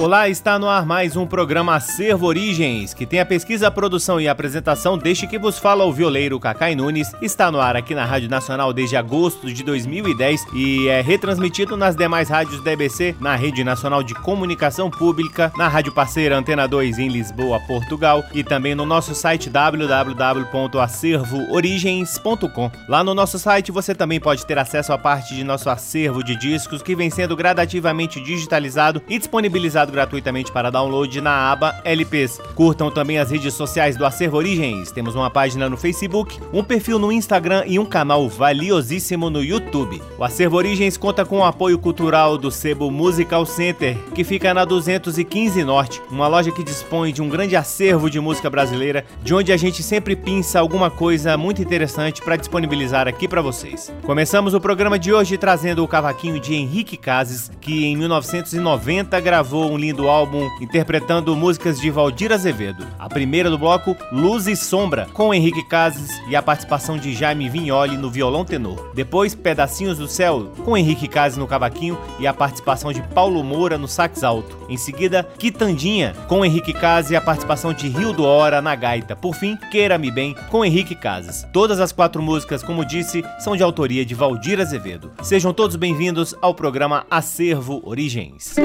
Olá, está no ar mais um programa Acervo Origens, que tem a pesquisa, produção e apresentação deste que vos fala o violeiro Cacai Nunes. Está no ar aqui na Rádio Nacional desde agosto de 2010 e é retransmitido nas demais rádios da EBC, na Rede Nacional de Comunicação Pública, na Rádio Parceira Antena 2 em Lisboa, Portugal e também no nosso site www.acervoorigens.com. Lá no nosso site você também pode ter acesso a parte de nosso acervo de discos que vem sendo gradativamente digitalizado e disponibilizado gratuitamente para download na aba LPs. Curtam também as redes sociais do Acervo Origens. Temos uma página no Facebook, um perfil no Instagram e um canal valiosíssimo no YouTube. O Acervo Origens conta com o apoio cultural do Sebo Musical Center, que fica na 215 Norte, uma loja que dispõe de um grande acervo de música brasileira, de onde a gente sempre pinça alguma coisa muito interessante para disponibilizar aqui para vocês. Começamos o programa de hoje trazendo o cavaquinho de Henrique Cases, que em 1990 gravou um lindo álbum interpretando músicas de Valdir Azevedo. A primeira do bloco, Luz e Sombra, com Henrique Cases e a participação de Jaime Vignoli no violão tenor. Depois, Pedacinhos do Céu, com Henrique Cases no cavaquinho e a participação de Paulo Moura no sax alto. Em seguida, Quitandinha, com Henrique Cases e a participação de Rio do Hora na gaita. Por fim, Queira-me Bem, com Henrique Cases. Todas as quatro músicas, como disse, são de autoria de Valdir Azevedo. Sejam todos bem-vindos ao programa Acervo Origens.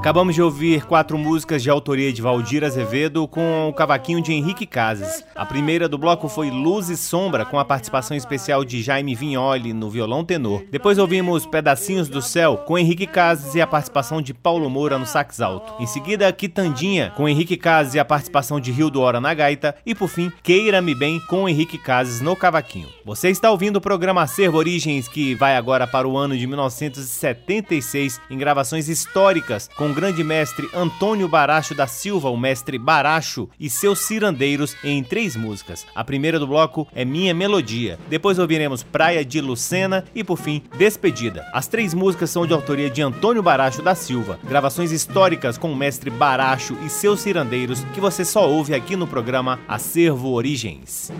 Acabamos de ouvir quatro músicas de autoria de Valdir Azevedo com o cavaquinho de Henrique Casas. A primeira do bloco foi Luz e Sombra, com a participação especial de Jaime Vignoli no violão tenor. Depois ouvimos Pedacinhos do Céu com Henrique Casas e a participação de Paulo Moura no sax alto. Em seguida, Quitandinha com Henrique Casas e a participação de Rio do Hora na gaita. E por fim, Queira-me Bem com Henrique Casas no cavaquinho. Você está ouvindo o programa Acervo Origens, que vai agora para o ano de 1976 em gravações históricas com o grande mestre Antônio Baracho da Silva, o mestre Baracho, e seus cirandeiros em três músicas. A primeira do bloco é Minha Melodia. Depois ouviremos Praia de Lucena e, por fim, Despedida. As três músicas são de autoria de Antônio Baracho da Silva, gravações históricas com o mestre Baracho e seus cirandeiros que você só ouve aqui no programa Acervo Origens.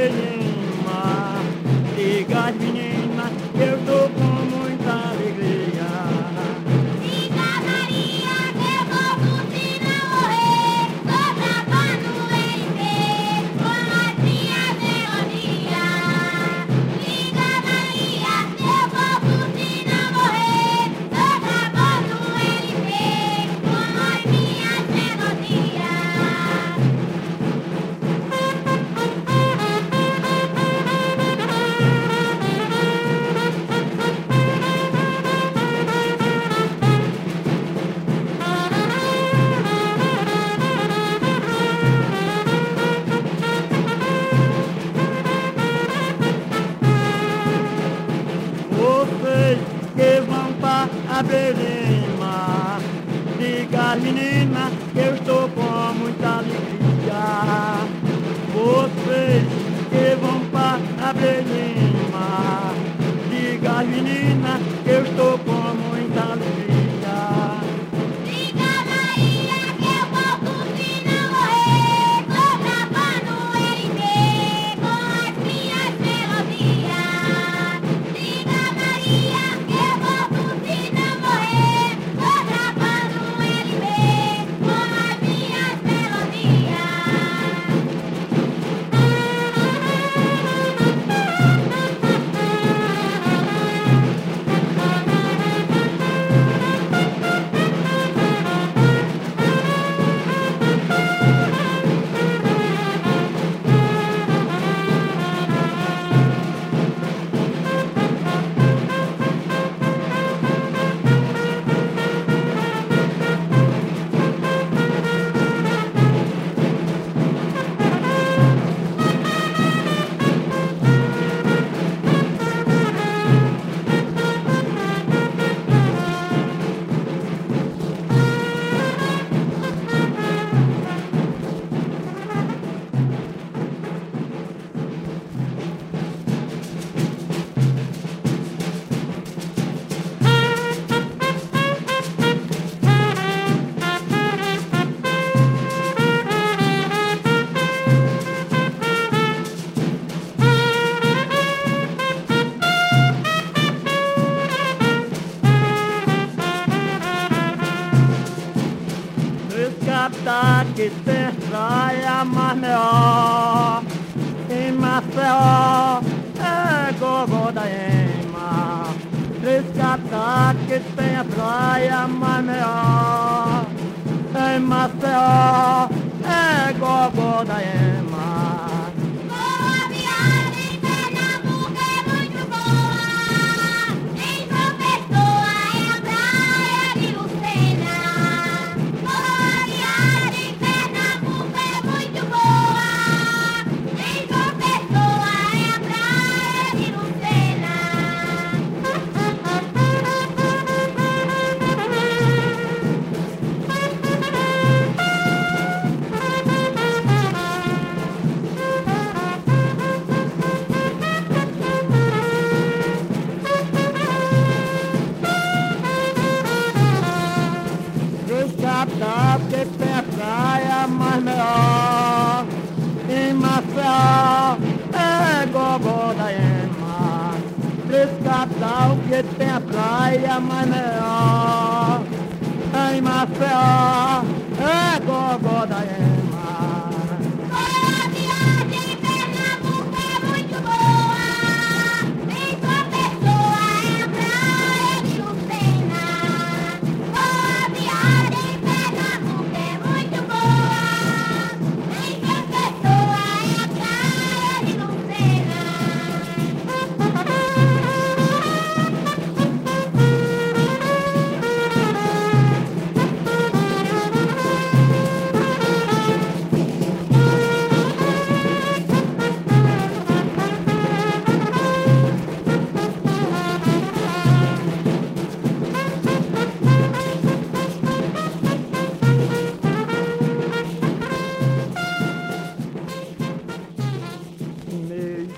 Ленин, и гадвине.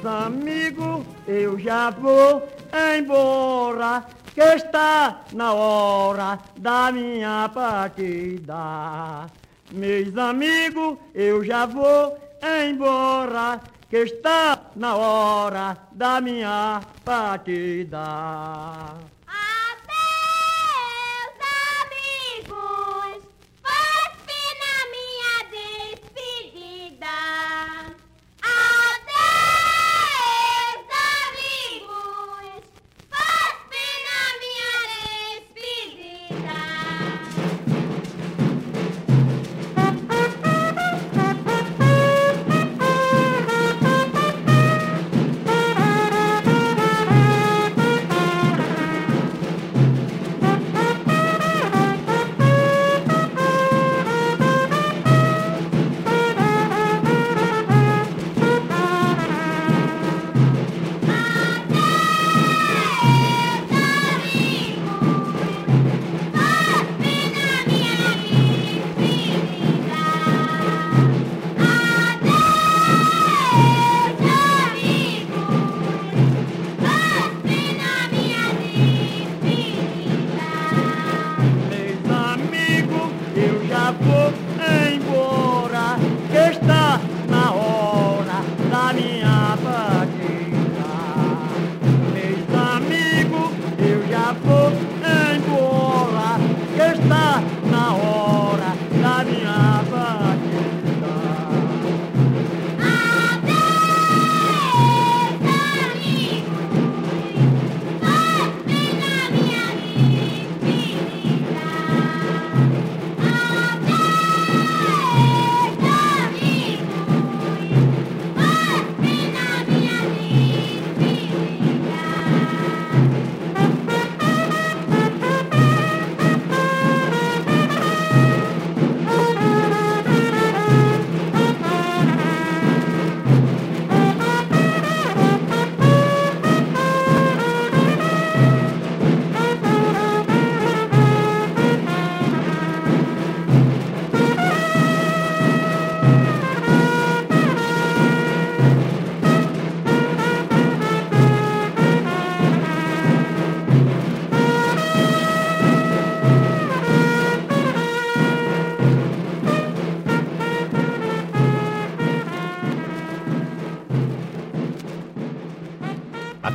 Meus amigos, eu já vou embora, que está na hora da minha partida. Meus amigos, eu já vou embora, que está na hora da minha partida.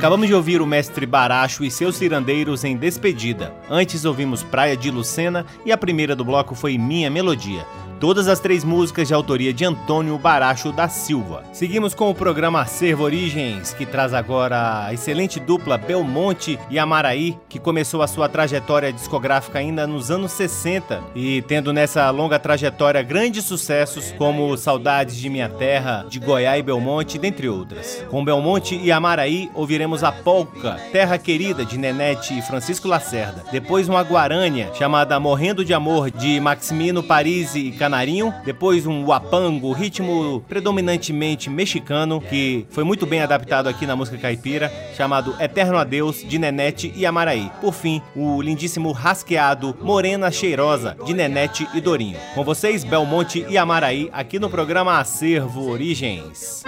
Acabamos de ouvir o mestre Baracho e seus cirandeiros em Despedida. Antes ouvimos Praia de Lucena e a primeira do bloco foi Minha Melodia. Todas as três músicas de autoria de Antônio Baracho da Silva. Seguimos com o programa Acervo Origens, que traz agora a excelente dupla Belmonte e Amaraí, que começou a sua trajetória discográfica ainda nos anos 60 e tendo nessa longa trajetória grandes sucessos como Saudades de Minha Terra, de Goiás e Belmonte, dentre outras. Com Belmonte e Amaraí ouviremos a polca Terra Querida de Nenete e Francisco Lacerda. Depois uma guarânia chamada Morrendo de Amor de Maximino Parisi e Canarinho, depois um Wapango, ritmo predominantemente mexicano, que foi muito bem adaptado aqui na música caipira, chamado Eterno Adeus, de Nenete e Amaraí. Por fim, o lindíssimo rasqueado Morena Cheirosa, de Nenete e Dorinho. Com vocês, Belmonte e Amaraí, aqui no programa Acervo Origens.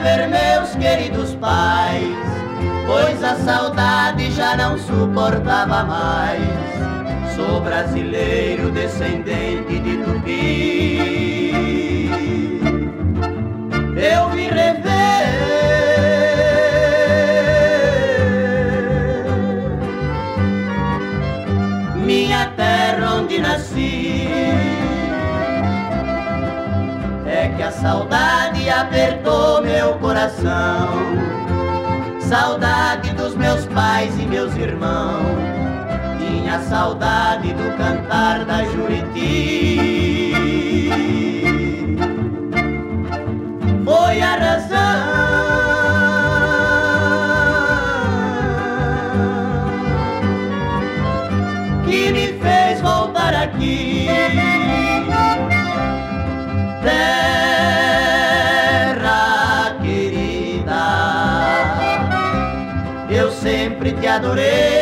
Ver meus queridos pais, pois a saudade já não suportava mais. Sou brasileiro, descendente de Tupi. Eu me que a saudade apertou meu coração. Saudade dos meus pais e meus irmãos. Tinha saudade do cantar da Juriti. Foi a razão adorei.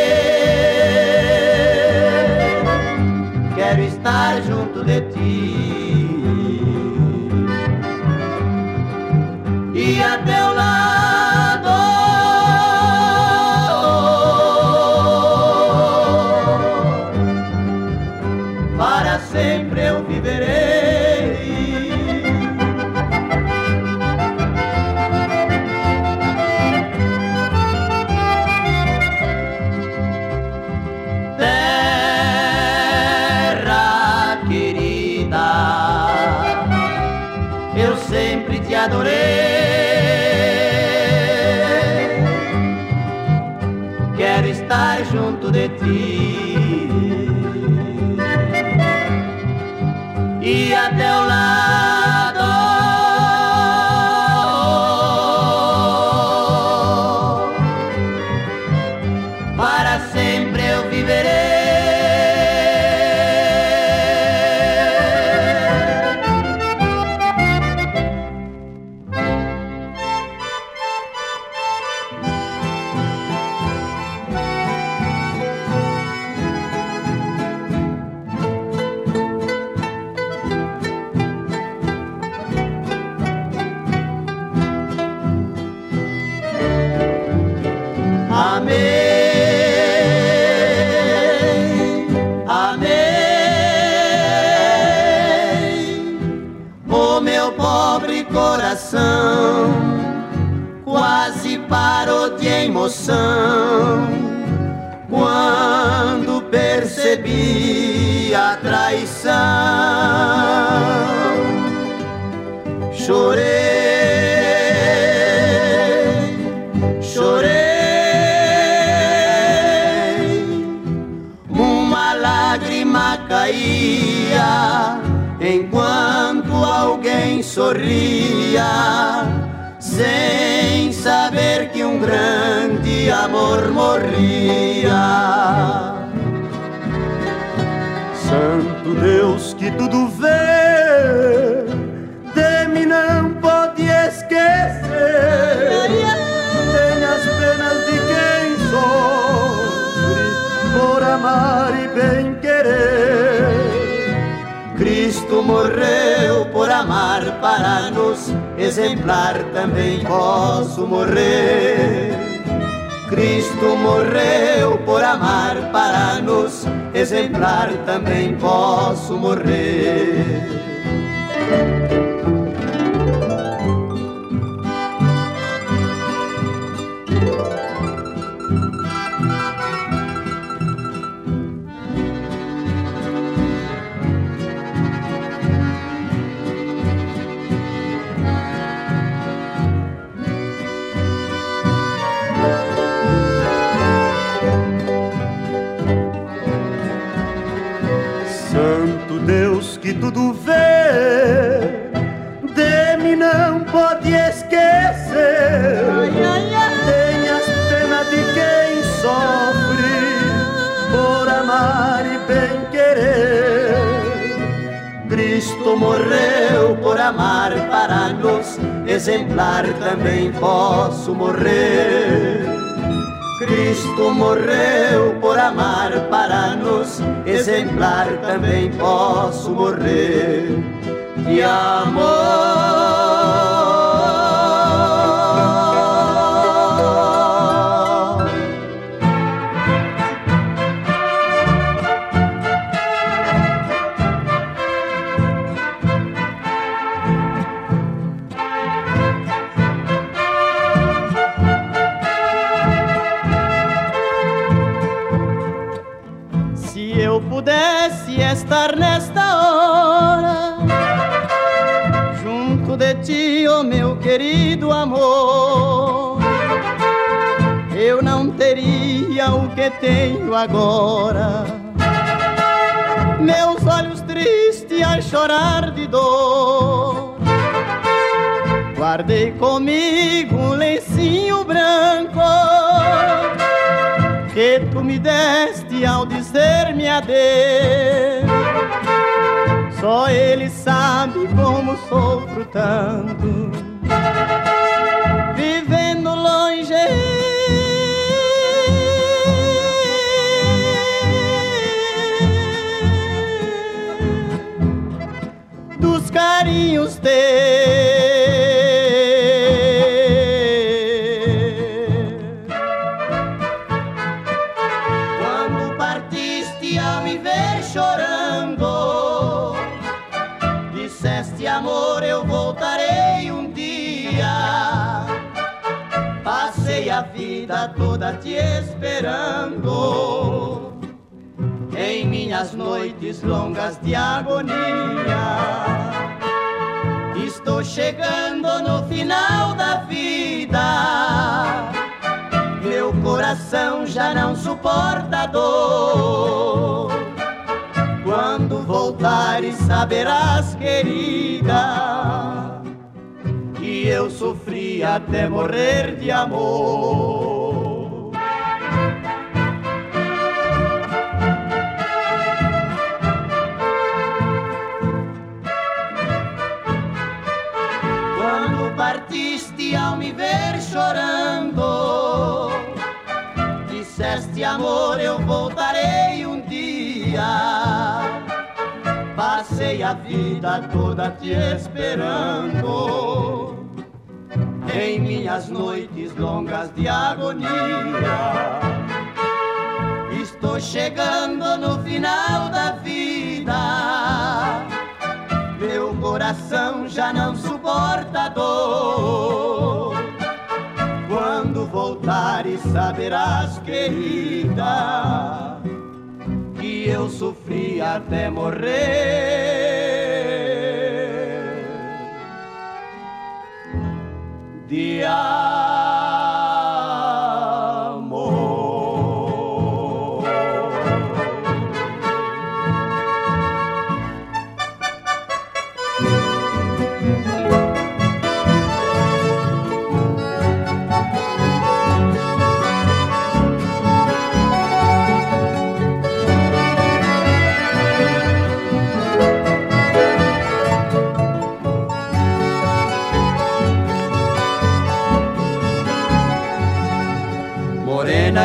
Exemplar, também posso morrer. Cristo morreu por amar para nos exemplar, também posso morrer. Tudo vê, de mim não pode esquecer. Tem as penas de quem sofre por amar e bem querer. Cristo morreu por amar para nos exemplar, também posso morrer. Cristo morreu por amar para nos exemplar, também posso morrer. De amor nesta hora, junto de ti, oh meu querido amor. Eu não teria o que tenho agora. Meus olhos tristes a chorar de dor. Guardei comigo um lencinho branco que tu me deste ao dizer-me adeus. Só ele sabe como sofro tanto, vivendo longe. Dos carinhos teus. Esperando, em minhas noites longas de agonia. Estou chegando no final da vida. Meu coração já não suporta dor. Quando voltares, saberás, querida, que eu sofri até morrer de amor. A vida toda te esperando, em minhas noites longas de agonia. Estou chegando no final da vida. Meu coração já não suporta dor. Quando voltares, saberás, querida, que eu sofri até morrer. De amor.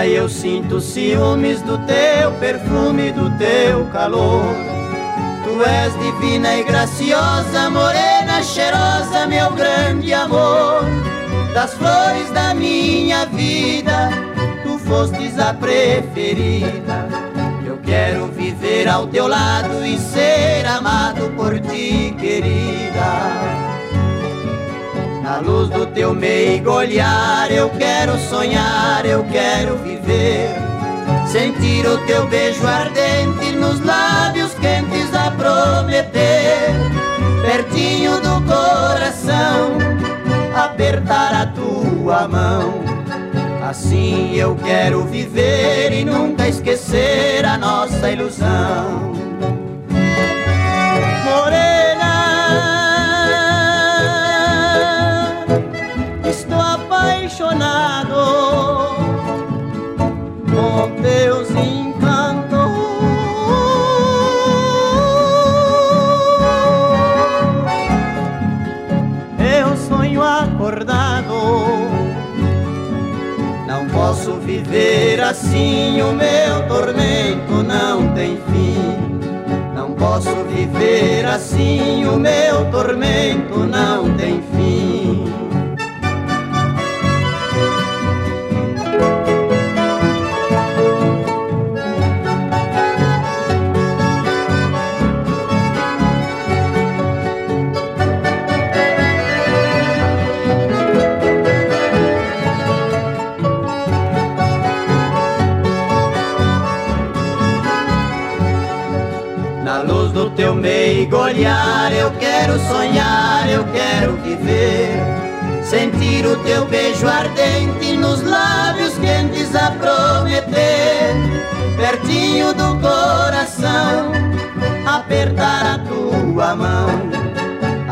Eu sinto ciúmes do teu perfume, do teu calor. Tu és divina e graciosa, morena, cheirosa, meu grande amor. Das flores da minha vida, tu fostes a preferida. Eu quero viver ao teu lado e ser amado por ti, querida. Na luz do teu meigo olhar, eu quero sonhar, eu quero viver. Sentir o teu beijo ardente nos lábios quentes a prometer. Pertinho do coração, apertar a tua mão. Assim eu quero viver e nunca esquecer a nossa ilusão. Com teus encantos. Eu sonho acordado. Não posso viver assim, o meu tormento não tem fim. Não posso viver assim, o meu tormento não tem fim.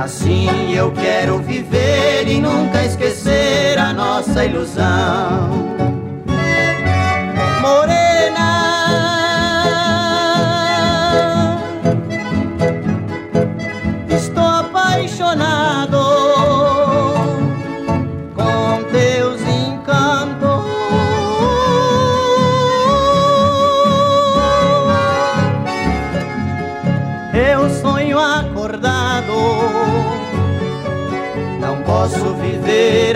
Assim eu quero viver e nunca esquecer a nossa ilusão.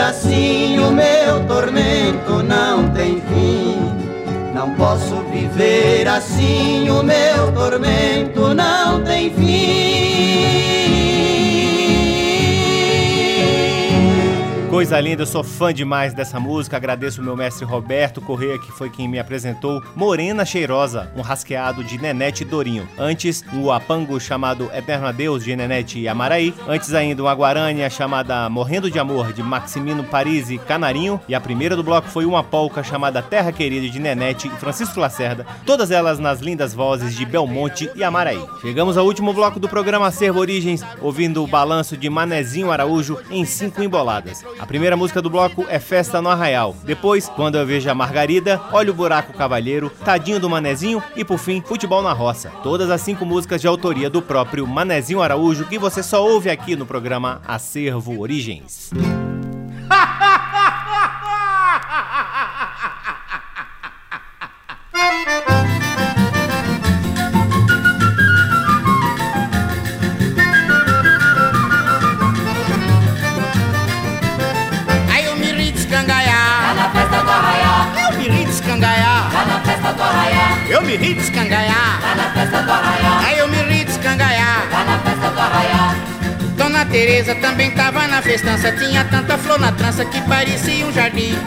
Assim. O meu tormento não tem fim. Não posso viver assim, o meu tormento não tem fim. Coisa linda, eu sou fã demais dessa música. Agradeço o meu mestre Roberto Correia, que foi quem me apresentou Morena Cheirosa, um rasqueado de Nenete e Dorinho. Antes, um apango chamado Eterno Adeus, de Nenete e Amaraí. Antes ainda, uma guarânia chamada Morrendo de Amor, de Maximino Paris e Canarinho. E a primeira do bloco foi uma polca chamada Terra Querida, de Nenete e Francisco Lacerda. Todas elas nas lindas vozes de Belmonte e Amaraí. Chegamos ao último bloco do programa Acervo Origens, ouvindo o balanço de Manezinho Araújo em cinco emboladas. A primeira música do bloco é Festa no Arraial. Depois, Quando eu vejo a Margarida, Olha o Buraco Cavalheiro, Tadinho do Manezinho e, por fim, Futebol na Roça. Todas as cinco músicas de autoria do próprio Manezinho Araújo que você só ouve aqui no programa Acervo Origens. ri de escangaiar. na festa do arraiá. Aí eu me ri de escangaiar. na festa do arraiá. Dona Teresa também tava na festança Tinha tanta flor na trança que parecia um jardim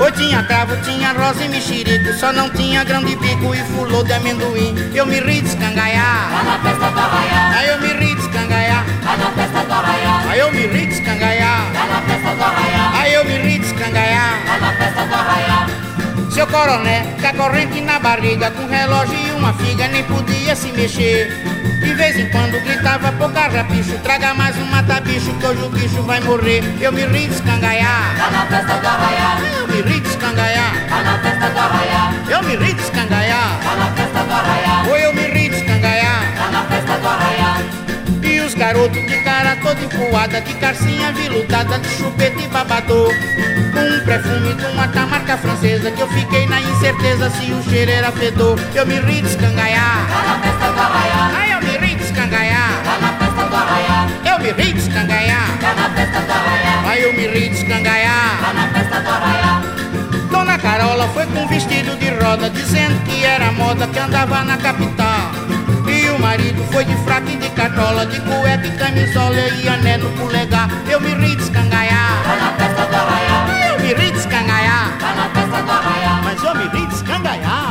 Oi, tinha cravo, tinha rosa e mexerico Só não tinha grão de bico e fulô de amendoim Eu me ri de escangaiar na festa do arraiá. Aí eu me ri de escangaiar na festa do arraiá. Aí eu me ri de escangaiar na festa do arraiá. Aí eu me ri de escangaiar na festa do arraiá. Seu coroné, com a corrente na barriga Com relógio e uma figa, nem podia se mexer De vez em quando gritava, pouca rapicho Traga mais um mata-bicho, que hoje o bicho vai morrer Eu me ri de escangaiar na festa do arraiá. Eu me ri de escangaiar na festa do arraiá. Eu me ri de escangaiar na festa do arraiá. Ou eu me ri de escangaiar na festa do arraiá. Os garotos de cara toda empoada, de carcinha viludada, de chupeta e babador. Com um perfume de uma tamarca francesa, que eu fiquei na incerteza se o cheiro era fedor. Eu me ri de escangaiar. na festa do arraiá. Aí eu me ri de escangaiar. na festa do arraiá. Eu me ri de escangaiar. na festa do arraiá. Aí eu me ri de escangaiar. na festa do arraiá. Dona Carola foi com vestido de roda, dizendo que era moda que andava na capital. O marido foi de fraque e de cartola, de cueca e camisola e ané no polegar. Eu me ri de escangaiar. na festa do arraiá. Eu me ri de escangaiar. na festa do arraiá. Mas eu me ri de escangaiar.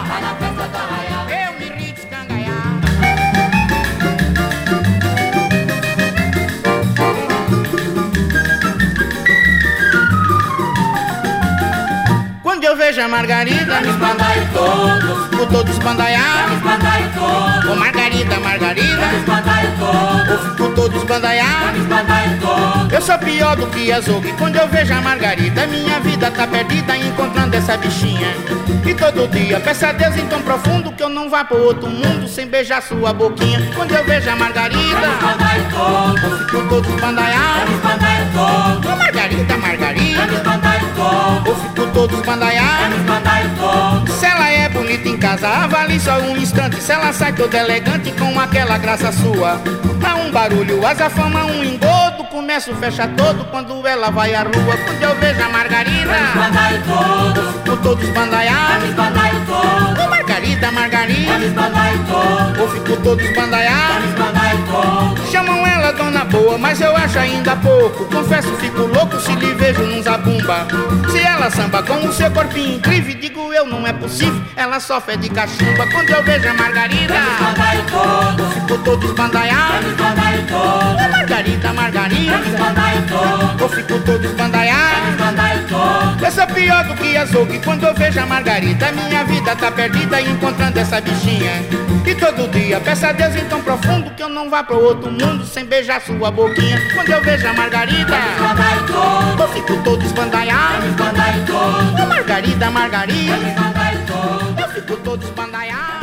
Vejo a Margarida, me espandaio todos. Por todos espandaiar, me espandaio todos. Ô Margarida, Margarida, me espandaio todos. Por todos espandaiar, me espandaio todos. Eu sou pior do que açougue. Quando eu vejo a Margarida, minha vida tá perdida encontrando essa bichinha. E todo dia peço a Deus em tão profundo que eu não vá pro outro mundo sem beijar sua boquinha. Quando eu vejo a Margarida, me espandaio todos. Por todos espandaiar, me espandaio todos. Ô Margarida, Margarida, me espandaio. Eu fico todos bandaiar, Se ela é bonita em casa, avalie só um instante. Se ela sai toda elegante com aquela graça sua. Há um barulho, azafama, um engodo. Começa o fecha todo quando ela vai à rua. Quando eu vejo a Margarida. Eu fico todos bandaiar Ô Margarida, Margarida. Eu fico todos bandaiar Chamam ela Boa mas eu acho ainda pouco. Confesso, fico louco se lhe vejo num zabumba. Se ela samba com o seu corpinho incrível, digo eu, não é possível. Ela só fede cachumba. Quando eu vejo a Margarida, eu fico todo esbandaiado. Margarida, Margarida, eu fico todo esbandaiado. Eu sou pior do que açougue quando eu vejo a Margarida. Minha vida tá perdida encontrando essa bichinha. E todo dia peço a Deus em tão profundo que eu não vá pro outro mundo sem beijar sua boquinha. Quando eu vejo a Margarida, eu fico todo esbandaiado. Ô, Margarida, Margarida, eu fico todo esbandaiado.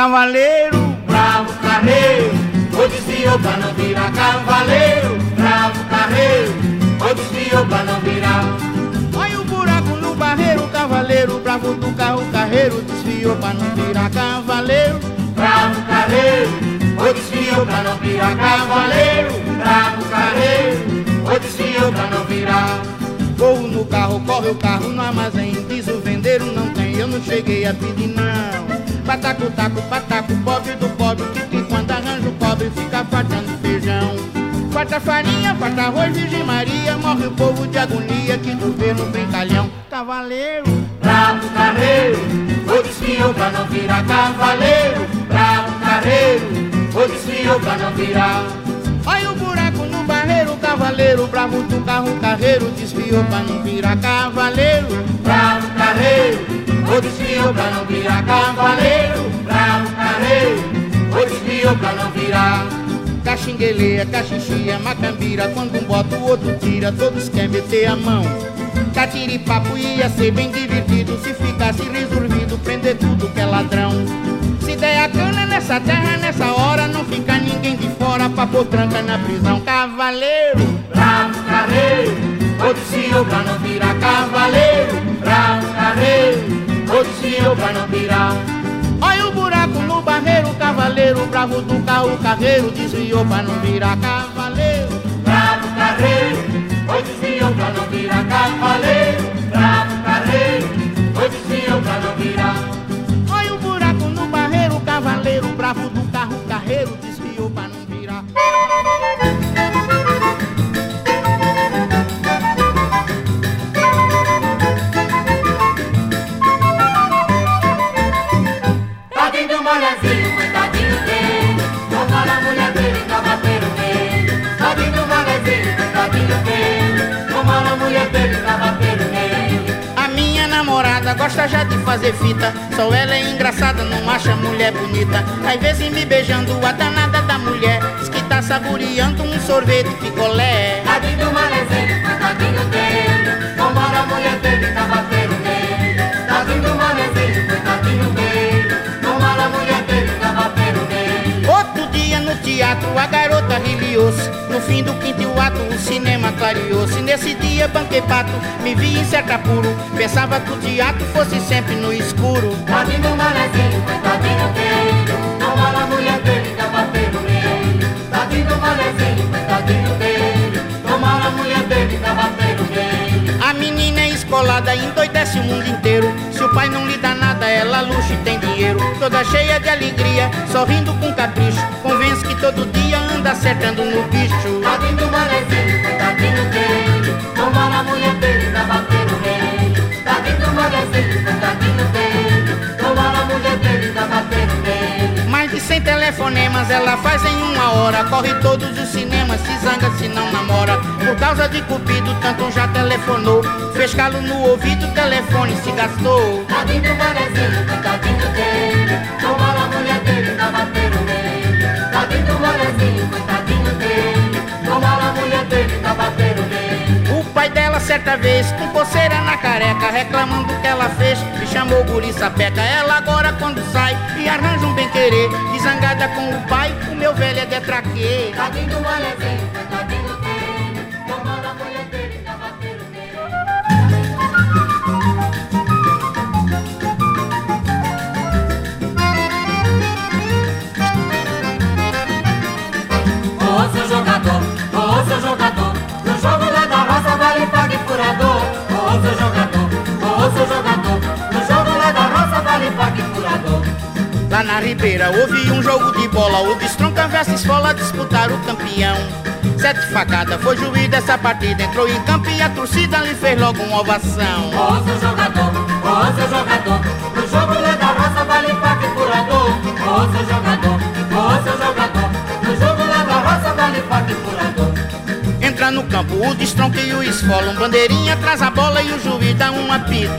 Cavaleiro, bravo carreiro, o desviou pra não virar cavaleiro, bravo carreiro, o desviou pra não virar. Olha o buraco no barreiro, cavaleiro, bravo do carro, carreiro, desviou pra não virar cavaleiro, bravo carreiro, o desviou pra não virar cavaleiro, bravo carreiro, o desviou pra não virar. Corro no carro, corre o carro no armazém, diz o vendeiro não eu não cheguei a pedir não. Pataco, taco, pataco, pobre do pobre, que, que quando arranja o pobre fica faltando feijão. Falta farinha, falta arroz, Virgem Maria, morre o povo de agonia, que governo brincalhão. Cavaleiro, bravo carreiro, o desviou pra não virar cavaleiro, bravo carreiro, o desviou pra não virar. Olha o buraco no barreiro, cavaleiro, bravo do carro, carreiro, desviou pra não virar cavaleiro, bravo carreiro. O desviou pra não virar cavaleiro, bravo carreiro. O desviou pra não virar caxingueleia, caxixia, macambira. Quando um bota o outro tira, todos querem meter a mão. Catiripapo ia ser bem divertido se ficasse resolvido prender tudo que é ladrão. Se der a cana nessa terra, nessa hora, não fica ninguém de fora pra pôr tranca na prisão. Cavaleiro, bravo carreiro, o desviou pra não virar cavaleiro, bravo carreiro. O desviou pra não virar. Olha o buraco no barreiro, cavaleiro, bravo do carro, carreiro, desviou pra não virar cavaleiro. Bravo carreiro, o desviou pra não virar cavaleiro. Fita. Só ela é engraçada, não acha mulher bonita. Às vezes me beijando a danada da mulher. Diz que tá saboreando um sorvete picolé. Tadinho do molezinho, coitadinho dele Tomara a mulher dele, cavateiro nele Tadinho do molezinho, coitadinho dele Tomara a mulher dele, cavateiro nele Outro dia no teatro a garota riliou-se No fim do quinto ato o cinema clareou-se. Nesse dia banquei pato, me vi em certo apuro Pensava que o teatro fosse sempre no escuro. Tadinho do molezinho, coitadinho dele Tomara a mulher dele, cavateiro nele. Tadinho do molezinho, coitadinho dele Tomara a mulher dele, cavateiro nele. A menina é escolada, endoidece o mundo inteiro. Se o pai não lhe dá nada, ela luxo e tem dinheiro. Toda cheia de alegria, sorrindo com capricho. Convence que todo dia anda acertando no bicho. Tadinho do molezinho, coitadinho dele. Tomara a mulher dele, cavateiro nele Tadinho do molezinho, coitadinho dele. Tomara a mulher dele, cavateiro nele Mais de 100 telefonemas ela faz em uma hora. Corre todos os cinemas, se zanga se não namora. Por causa de cupido, tanto já telefonou. Fez calo no ouvido, o telefone se gastou. Tadinho do molezinho, coitadinho dele. Tomara a mulher dele, cavateiro nele Tadinho do molezinho, coitadinho dele. Tomara a mulher dele, cavateiro nele. O pai dela certa vez, com coceira na careca Reclamando o que ela fez, me chamou guri sapeca. Ela agora quando sai, e arranja um bem querer E zangada com o pai, o meu velho é detraquê Tadinho do coitadinho na Ribeira houve um jogo de bola, o Destronca versus Escola disputaram o campeão. Sete facadas foi juiz dessa partida, entrou em campo e a torcida lhe fez logo uma ovação. Ô seu jogador, ô seu jogador, no jogo da roça vale faca e furador. Ô seu jogador, Entra no campo o Destronca e o Esfola, um bandeirinha traz a bola e o juiz dá um apito.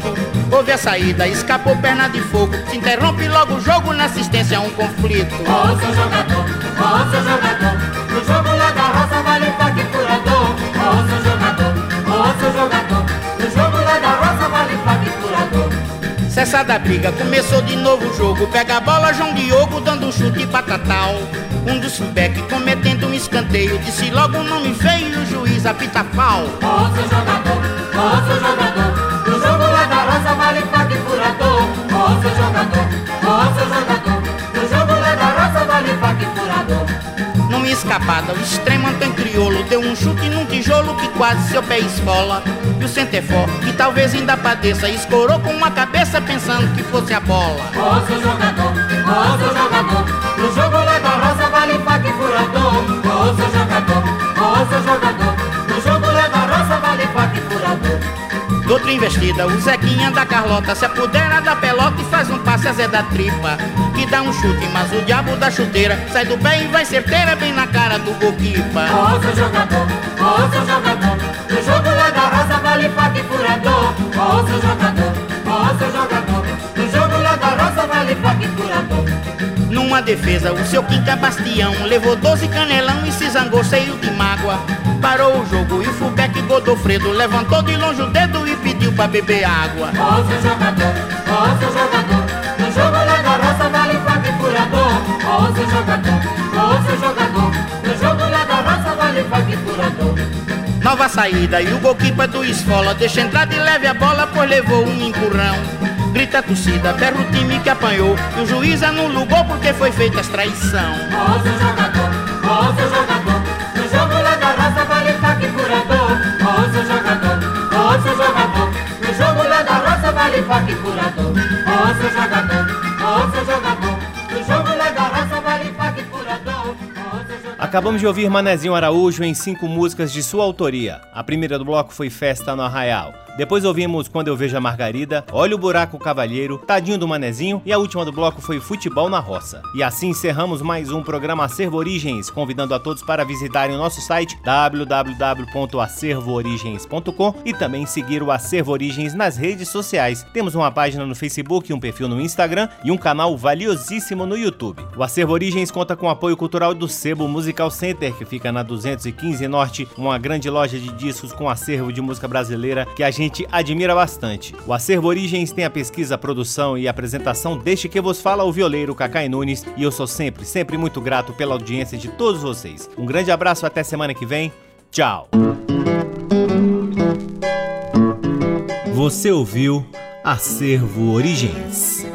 Houve a saída, escapou perna de fogo, se interrompe logo o jogo na assistência a um conflito. Ô seu jogador, ô seu jogador, no jogo lá da roça vale faca e furador. Ô seu jogador, ô seu jogador, no jogo lá da roça vale faca e furador. Cessada a briga, começou de novo o jogo. Pega a bola, João Diogo dando um chute batatal. Um dos fullback cometendo um escanteio. Disse logo o nome feio e o juiz apita pau. Ô seu jogador, ô seu jogador, no jogo lá da roça vale faca e furador. Ô seu jogador, ô seu jogador, no jogo lá da roça vale faca e furador. Numa escapada, o extremo Antônio Criolo deu um chute num tijolo que quase seu pé esfola. E o Centefor, que talvez ainda padeça, escorou com uma cabeça pensando que fosse a bola. Ô seu jogador, ô seu jogador, no jogo furador. Seu jogador, seu jogador, no jogo lá da roça vale faca e furador. Doutra investida, o Zequinha da Carlota se apodera da pelota e faz um passe a Zé da tripa. Que dá um chute, mas o diabo da chuteira sai do pé e vai certeira bem na cara do Boquipa. Ô seu jogador, ô seu jogador, no jogo da roça vale faca e furador. Ô seu jogador, ô seu jogador, no jogo da roça vale faca e furador. Numa defesa, o seu Quinta Bastião levou 12 canelão e se zangou cheio de mágoa. Parou o jogo e o fullback Godofredo levantou de longe o dedo e pediu pra beber água. Ô seu jogador, ô seu jogador, no jogo da roça vale faca e furador. Ô seu jogador, ô seu jogador, no jogo da roça vale faca e furador. Nova saída e o golquipa do esfola deixa entrar de leve a bola, pois levou um empurrão. Grita a torcida, berra o time que apanhou e o juiz anula o gol porque foi feita a traição. Ô seu jogador, ô seu jogador, no jogo lá da roça vale faca e furador. Ô seu jogador, seu jogador, no jogo lá da roça vale faca e furador. Ô seu jogador, seu jogador, no jogo lá da roça vale faca e jogador. Acabamos de ouvir Manezinho Araújo em cinco músicas de sua autoria. A primeira do bloco foi Festa no Arraial. Depois ouvimos Quando Eu Vejo a Margarida, Olha o Buraco Cavalheiro, Tadinho do Manezinho e a última do bloco foi Futebol na Roça. E assim encerramos mais um programa Acervo Origens, convidando a todos para visitarem o nosso site www.acervoorigens.com e também seguir o Acervo Origens nas redes sociais. Temos uma página no Facebook, um perfil no Instagram e um canal valiosíssimo no YouTube. O Acervo Origens conta com o apoio cultural do Sebo Musical Center, que fica na 215 Norte, uma grande loja de discos com acervo de música brasileira que a gente admira bastante. O Acervo Origens tem a pesquisa, produção e apresentação deste que vos fala o violeiro Cacai Nunes e eu sou sempre, sempre muito grato pela audiência de todos vocês. Um grande abraço até semana que vem. Tchau. Você ouviu Acervo Origens.